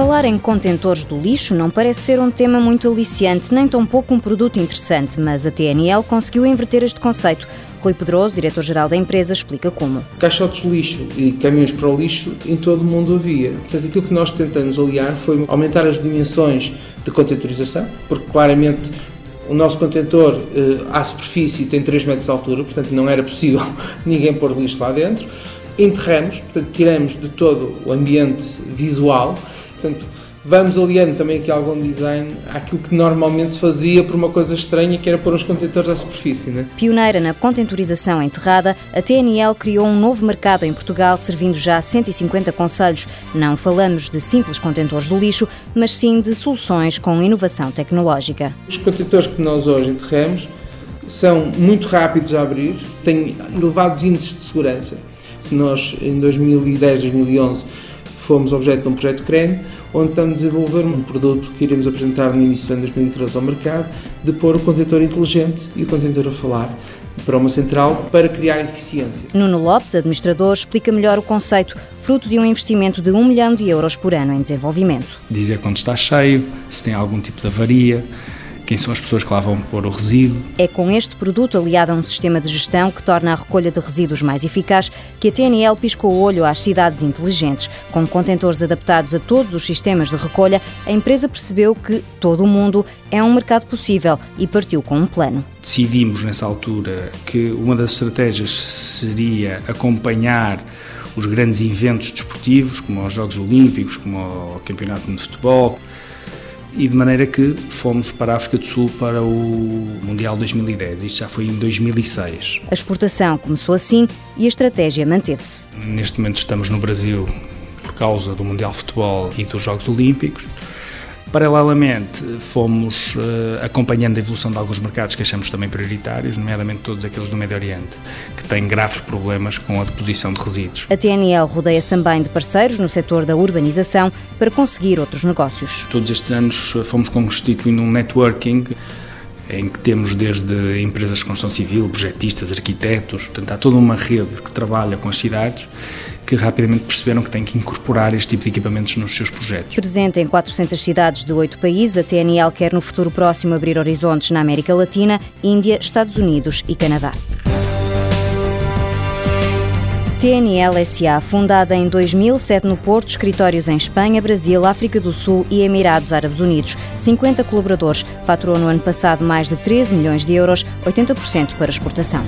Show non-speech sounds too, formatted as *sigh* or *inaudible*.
Falar em contentores do lixo não parece ser um tema muito aliciante, nem tampouco um produto interessante, mas a TNL conseguiu inverter este conceito. Rui Pedroso, diretor-geral da empresa, explica como. Caixotes de lixo e caminhões para o lixo em todo o mundo havia. Portanto, aquilo que nós tentamos aliar foi aumentar as dimensões de contentorização, porque claramente o nosso contentor eh, à superfície tem 3 metros de altura, portanto não era possível *laughs* ninguém pôr lixo lá dentro. Enterramos, portanto tiramos de todo o ambiente visual, portanto vamos aliando também aqui algum design àquilo que normalmente se fazia por uma coisa estranha, que era pôr os contentores à superfície. Né? Pioneira na contentorização enterrada, a TNL criou um novo mercado em Portugal, servindo já 150 conselhos. Não falamos de simples contentores do lixo, mas sim de soluções com inovação tecnológica. Os contentores que nós hoje enterramos são muito rápidos a abrir, têm elevados índices de segurança. Nós, em 2010, 2011, fomos objeto de um projeto CREN, onde estamos a desenvolver um produto que iremos apresentar no início de 2013 ao mercado, de pôr o contentor inteligente e o contentor a falar para uma central para criar eficiência. Nuno Lopes, administrador, explica melhor o conceito, fruto de um investimento de 1 milhão de euros por ano em desenvolvimento. Dizer quando está cheio, se tem algum tipo de avaria, quem são as pessoas que lá vão pôr o resíduo. É com este produto aliado a um sistema de gestão que torna a recolha de resíduos mais eficaz que a TNL piscou o olho às cidades inteligentes. Com contentores adaptados a todos os sistemas de recolha, a empresa percebeu que todo o mundo é um mercado possível e partiu com um plano. Decidimos nessa altura que uma das estratégias seria acompanhar os grandes eventos desportivos, como os Jogos Olímpicos, como o Campeonato de Futebol, e de maneira que fomos para a África do Sul para o Mundial 2010. Isto já foi em 2006. A exportação começou assim e a estratégia manteve-se. Neste momento estamos no Brasil por causa do Mundial de Futebol e dos Jogos Olímpicos. Paralelamente, fomos uh, acompanhando a evolução de alguns mercados que achamos também prioritários, nomeadamente todos aqueles do Médio Oriente, que têm graves problemas com a deposição de resíduos. A TNL rodeia-se também de parceiros no setor da urbanização para conseguir outros negócios. Todos estes anos fomos constituindo um networking em que temos desde empresas de construção civil, projetistas, arquitetos, portanto há toda uma rede que trabalha com as cidades que rapidamente perceberam que têm que incorporar este tipo de equipamentos nos seus projetos. Presente em 400 cidades de oito países, a TNL quer no futuro próximo abrir horizontes na América Latina, Índia, Estados Unidos e Canadá. TNL SA, fundada em 2007 no Porto, escritórios em Espanha, Brasil, África do Sul e Emirados Árabes Unidos. 50 colaboradores, faturou no ano passado mais de 13 milhões de euros, 80% para exportação.